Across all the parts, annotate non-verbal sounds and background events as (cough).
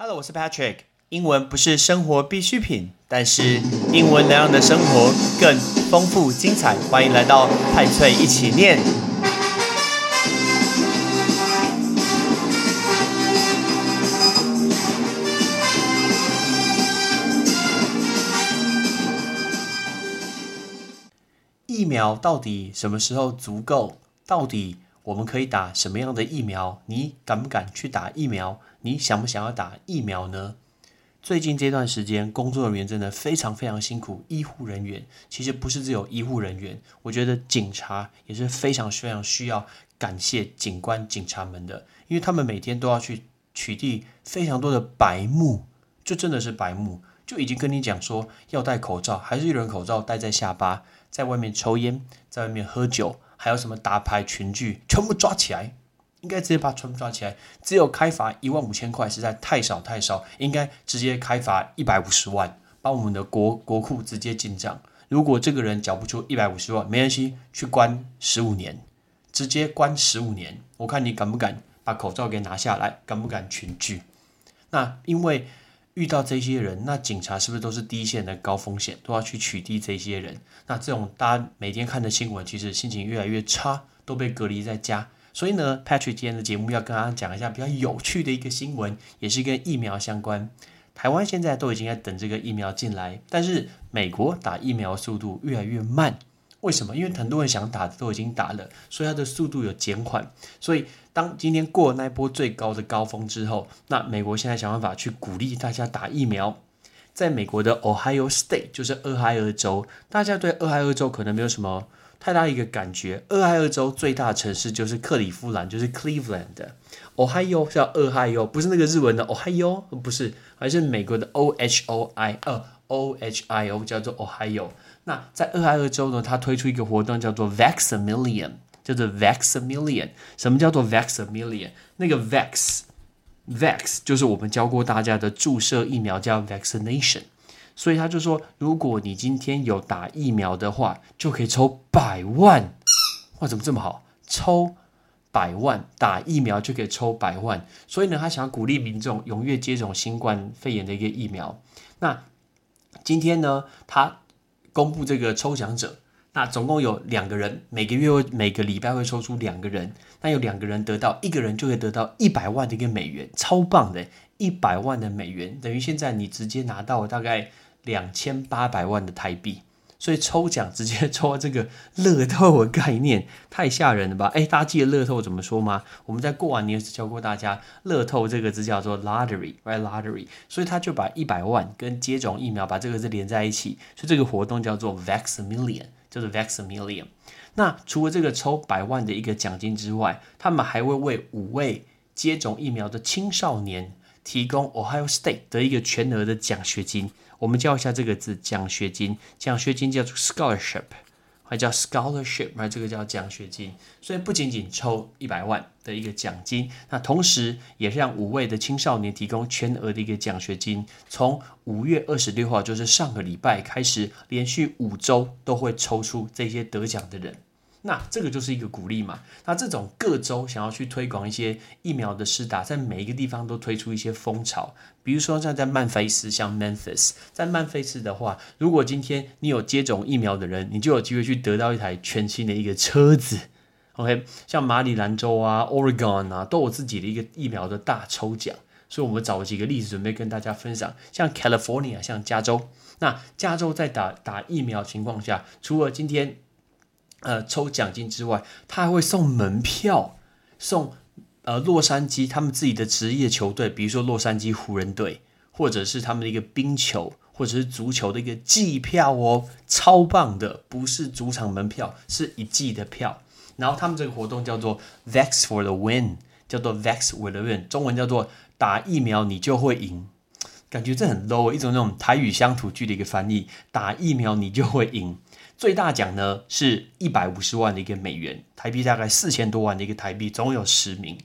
Hello，我是 Patrick。英文不是生活必需品，但是英文能让你的生活更丰富精彩。欢迎来到派翠一起念。疫苗到底什么时候足够？到底我们可以打什么样的疫苗？你敢不敢去打疫苗？你想不想要打疫苗呢？最近这段时间，工作人员真的非常非常辛苦。医护人员其实不是只有医护人员，我觉得警察也是非常非常需要感谢警官、警察们的，因为他们每天都要去取缔非常多的白目，就真的是白目，就已经跟你讲说要戴口罩，还是有人口罩戴在下巴，在外面抽烟，在外面喝酒，还有什么打牌群聚，全部抓起来。应该直接把全部抓起来，只有开罚一万五千块实在太少太少，应该直接开罚一百五十万，把我们的国国库直接进账。如果这个人缴不出一百五十万，没关系，去关十五年，直接关十五年。我看你敢不敢把口罩给拿下来，敢不敢群聚？那因为遇到这些人，那警察是不是都是第一线的高风险，都要去取缔这些人？那这种大家每天看的新闻，其实心情越来越差，都被隔离在家。所以呢，Patrick 今天的节目要跟大家讲一下比较有趣的一个新闻，也是跟疫苗相关。台湾现在都已经在等这个疫苗进来，但是美国打疫苗速度越来越慢。为什么？因为很多人想打的都已经打了，所以它的速度有减缓。所以当今天过了那一波最高的高峰之后，那美国现在想办法去鼓励大家打疫苗。在美国的 Ohio State，就是俄亥俄州，大家对俄亥俄州可能没有什么。太大一个感觉，俄亥俄州最大的城市就是克里夫兰，就是 Cleveland 的。Ohio 叫俄亥俄，不是那个日文的 Ohio，不是，而是美国的 O H O I，呃 O H I O 叫做 Ohio。那在俄亥俄州呢，它推出一个活动叫做 Vaxamillion，叫做 Vaxamillion。什么叫做 Vaxamillion？那个 Vax，Vax 就是我们教过大家的注射疫苗叫 Vaccination。所以他就说，如果你今天有打疫苗的话，就可以抽百万。哇，怎么这么好？抽百万打疫苗就可以抽百万。所以呢，他想要鼓励民众踊跃接种新冠肺炎的一个疫苗。那今天呢，他公布这个抽奖者，那总共有两个人，每个月会每个礼拜会抽出两个人。那有两个人得到，一个人就会得到一百万的一个美元，超棒的！一百万的美元等于现在你直接拿到大概。两千八百万的台币，所以抽奖直接抽这个乐透的概念，太吓人了吧？哎，大家记得乐透怎么说吗？我们在过完年时教过大家，乐透这个字叫做 lottery，right lottery。所以他就把一百万跟接种疫苗把这个字连在一起，所以这个活动叫做 Vaxamillion，叫做 Vaxamillion。那除了这个抽百万的一个奖金之外，他们还会为五位接种疫苗的青少年提供 Ohio State 的一个全额的奖学金。我们教一下这个字，奖学金。奖学金叫做 scholarship，还叫 scholarship，那这个叫奖学金。所以不仅仅抽一百万的一个奖金，那同时也让五位的青少年提供全额的一个奖学金。从五月二十六号，就是上个礼拜开始，连续五周都会抽出这些得奖的人。那这个就是一个鼓励嘛？那这种各州想要去推广一些疫苗的施打，在每一个地方都推出一些风潮。比如说像在曼菲斯，像 Memphis，在曼菲斯的话，如果今天你有接种疫苗的人，你就有机会去得到一台全新的一个车子。OK，像马里兰州啊、Oregon 啊，都有自己的一个疫苗的大抽奖。所以我们找几个例子准备跟大家分享。像 California，像加州，那加州在打打疫苗情况下，除了今天。呃，抽奖金之外，他还会送门票，送呃洛杉矶他们自己的职业球队，比如说洛杉矶湖人队，或者是他们的一个冰球，或者是足球的一个季票哦，超棒的，不是主场门票，是一季的票。然后他们这个活动叫做 Vax for the Win，叫做 Vax for the Win，中文叫做打疫苗你就会赢，感觉这很 low，一种那种台语乡土剧的一个翻译，打疫苗你就会赢。最大奖呢是一百五十万的一个美元，台币大概四千多万的一个台币，总共有十名。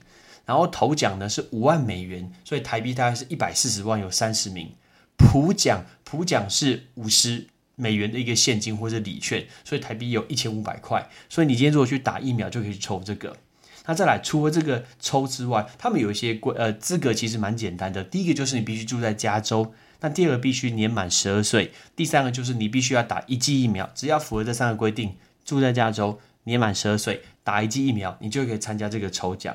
然后头奖呢是五万美元，所以台币大概是一百四十万，有三十名。普奖普奖是五十美元的一个现金或者礼券，所以台币有一千五百块。所以你今天如果去打疫苗，就可以去抽这个。那再来，除了这个抽之外，他们有一些规呃资格其实蛮简单的。第一个就是你必须住在加州，那第二个必须年满十二岁，第三个就是你必须要打一剂疫苗。只要符合这三个规定，住在加州，年满十二岁，打一剂疫苗，你就可以参加这个抽奖。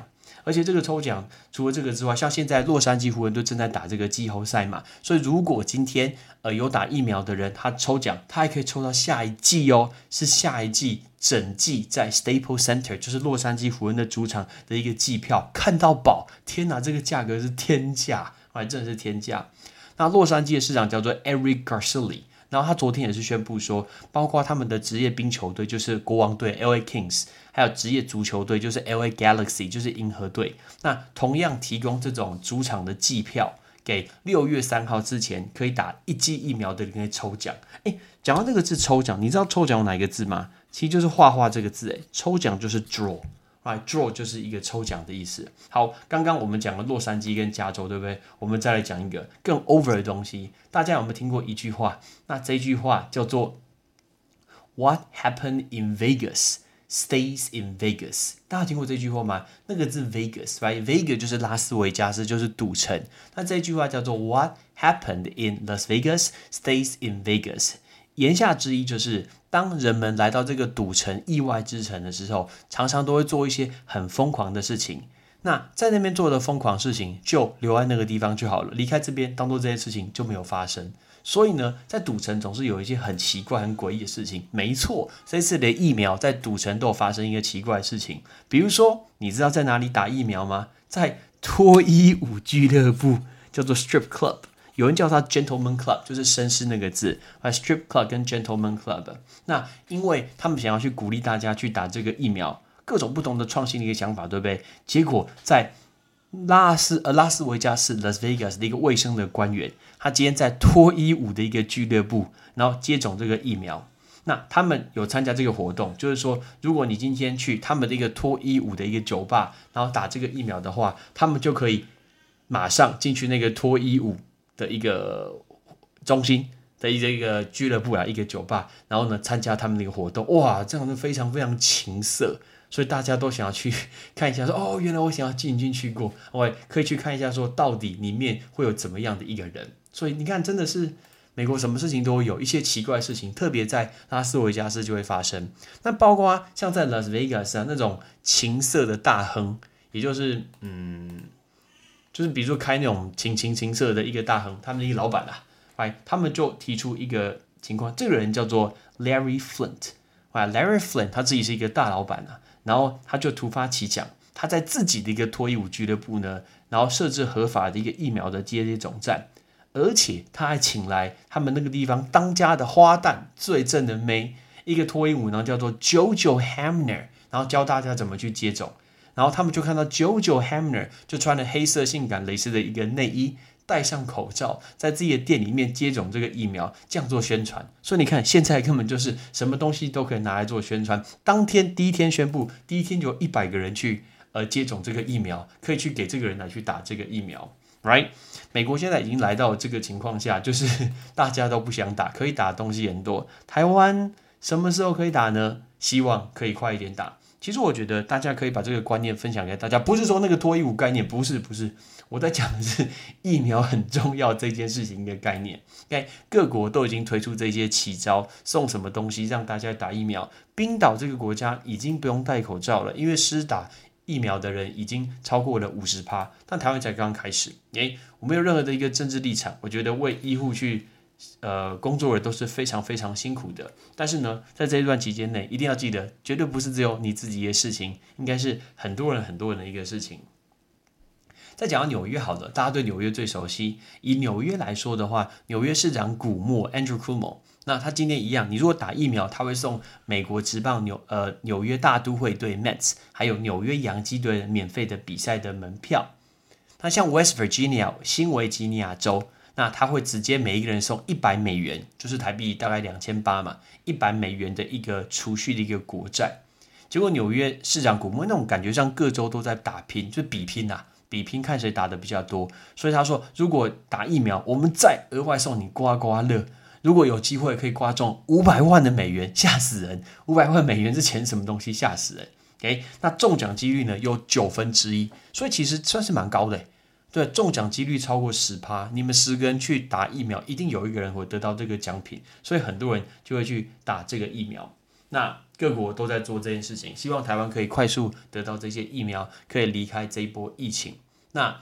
而且这个抽奖除了这个之外，像现在洛杉矶湖人队正在打这个季后赛嘛，所以如果今天呃有打疫苗的人，他抽奖，他还可以抽到下一季哦，是下一季整季在 Staples Center，就是洛杉矶湖人的主场的一个季票，看到宝！天哪，这个价格是天价，哎，真的是天价。那洛杉矶的市长叫做 Eric Garcetti。然后他昨天也是宣布说，包括他们的职业冰球队，就是国王队 （L.A. Kings），还有职业足球队，就是 L.A. Galaxy，就是银河队。那同样提供这种主场的季票，给六月三号之前可以打一剂疫苗的人可以抽奖。哎，讲到这个字抽奖，你知道抽奖有哪一个字吗？其实就是画画这个字。哎，抽奖就是 “draw”，right？“draw” 就是一个抽奖的意思。好，刚刚我们讲了洛杉矶跟加州，对不对？我们再来讲一个更 over 的东西。大家有没有听过一句话？那这句话叫做 "What happened in Vegas stays in Vegas"。大家听过这句话吗？那个字 Vegas，right？Vegas 就是拉斯维加斯，就是赌城。那这句话叫做 "What happened in Las Vegas stays in Vegas"。言下之意就是。当人们来到这个赌城、意外之城的时候，常常都会做一些很疯狂的事情。那在那边做的疯狂事情，就留在那个地方就好了，离开这边，当做这件事情就没有发生。所以呢，在赌城总是有一些很奇怪、很诡异的事情。没错，这次的疫苗在赌城都有发生一个奇怪的事情。比如说，你知道在哪里打疫苗吗？在脱衣舞俱乐部，叫做 Strip Club。有人叫它 Gentleman Club，就是绅士那个字啊，Strip Club 跟 Gentleman Club。那因为他们想要去鼓励大家去打这个疫苗，各种不同的创新的一个想法，对不对？结果在拉斯呃拉斯维加斯 Las Vegas 的一个卫生的官员，他今天在脱衣舞的一个俱乐部，然后接种这个疫苗。那他们有参加这个活动，就是说，如果你今天去他们的一个脱衣舞的一个酒吧，然后打这个疫苗的话，他们就可以马上进去那个脱衣舞。的一个中心的一个一个俱乐部啊，一个酒吧，然后呢，参加他们那个活动，哇，这样子非常非常情色，所以大家都想要去 (laughs) 看一下，说哦，原来我想要进进去过，我可以去看一下，说到底里面会有怎么样的一个人。所以你看，真的是美国什么事情都有一些奇怪的事情，特别在拉斯维加斯就会发生。那包括像在 Las Vegas 啊那种情色的大亨，也就是嗯。就是比如说开那种情情情色的一个大亨，他们的一个老板啊，哎，他们就提出一个情况，这个人叫做 Larry Flint，啊，Larry Flint 他自己是一个大老板啊，然后他就突发奇想，他在自己的一个脱衣舞俱乐部呢，然后设置合法的一个疫苗的接种站，而且他还请来他们那个地方当家的花旦最正的妹，一个脱衣舞呢叫做 JoJo Hamner，然后教大家怎么去接种。然后他们就看到 JoJo Hamner 就穿了黑色性感蕾丝的一个内衣，戴上口罩，在自己的店里面接种这个疫苗，这样做宣传。所以你看，现在根本就是什么东西都可以拿来做宣传。当天第一天宣布，第一天就有一百个人去呃接种这个疫苗，可以去给这个人来去打这个疫苗，right？美国现在已经来到这个情况下，就是 (laughs) 大家都不想打，可以打的东西很多。台湾什么时候可以打呢？希望可以快一点打。其实我觉得大家可以把这个观念分享给大家，不是说那个脱衣舞概念，不是不是，我在讲的是疫苗很重要这件事情的概念。哎，各国都已经推出这些奇招，送什么东西让大家打疫苗。冰岛这个国家已经不用戴口罩了，因为施打疫苗的人已经超过了五十趴，但台湾才刚刚开始。哎，我没有任何的一个政治立场，我觉得为医护去。呃，工作人都是非常非常辛苦的，但是呢，在这一段期间内，一定要记得，绝对不是只有你自己的事情，应该是很多人很多人的一个事情。再讲到纽约，好了，大家对纽约最熟悉。以纽约来说的话，纽约市长古默 Andrew Cuomo，那他今天一样，你如果打疫苗，他会送美国职棒纽呃纽约大都会队 Mets，还有纽约洋基队免费的比赛的门票。那像 West Virginia 新维吉尼亚州。那他会直接每一个人送一百美元，就是台币大概两千八嘛，一百美元的一个储蓄的一个国债。结果纽约市长古默那种感觉上各州都在打拼，就比拼呐，比拼看谁打的比较多。所以他说，如果打疫苗，我们再额外送你刮刮乐，如果有机会可以刮中五百万的美元，吓死人！五百万美元是钱什么东西？吓死人！OK，那中奖几率呢有九分之一，所以其实算是蛮高的。对，中奖几率超过十趴，你们十个人去打疫苗，一定有一个人会得到这个奖品，所以很多人就会去打这个疫苗。那各国都在做这件事情，希望台湾可以快速得到这些疫苗，可以离开这一波疫情。那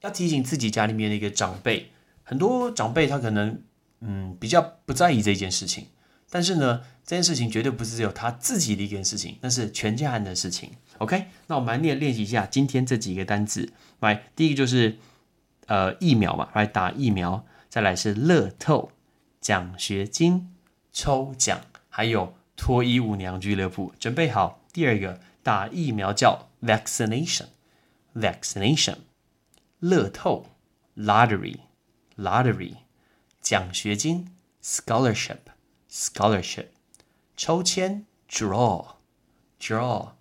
要提醒自己家里面的一个长辈，很多长辈他可能嗯比较不在意这件事情。但是呢，这件事情绝对不是只有他自己的一件事情，那是全家人的事情。OK，那我们来练练习一下今天这几个单词。来，第一个就是呃疫苗嘛，来打疫苗。再来是乐透、奖学金、抽奖，还有脱衣舞娘俱乐部。准备好，第二个打疫苗叫 vaccination，vaccination。乐透 lottery，lottery。奖学金 scholarship。Scholarship，抽签，Draw，Draw，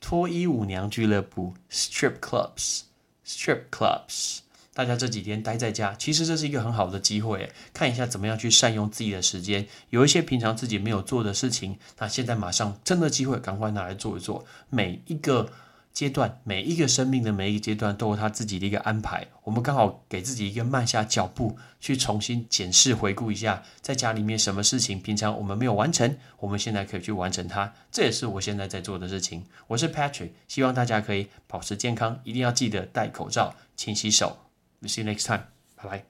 脱衣舞娘俱乐部，Strip Clubs，Strip Clubs。大家这几天待在家，其实这是一个很好的机会，看一下怎么样去善用自己的时间。有一些平常自己没有做的事情，那现在马上真的机会，赶快拿来做一做。每一个。阶段每一个生命的每一个阶段都有他自己的一个安排，我们刚好给自己一个慢下脚步，去重新检视回顾一下，在家里面什么事情平常我们没有完成，我们现在可以去完成它。这也是我现在在做的事情。我是 Patrick，希望大家可以保持健康，一定要记得戴口罩、勤洗手。See you next time，拜拜。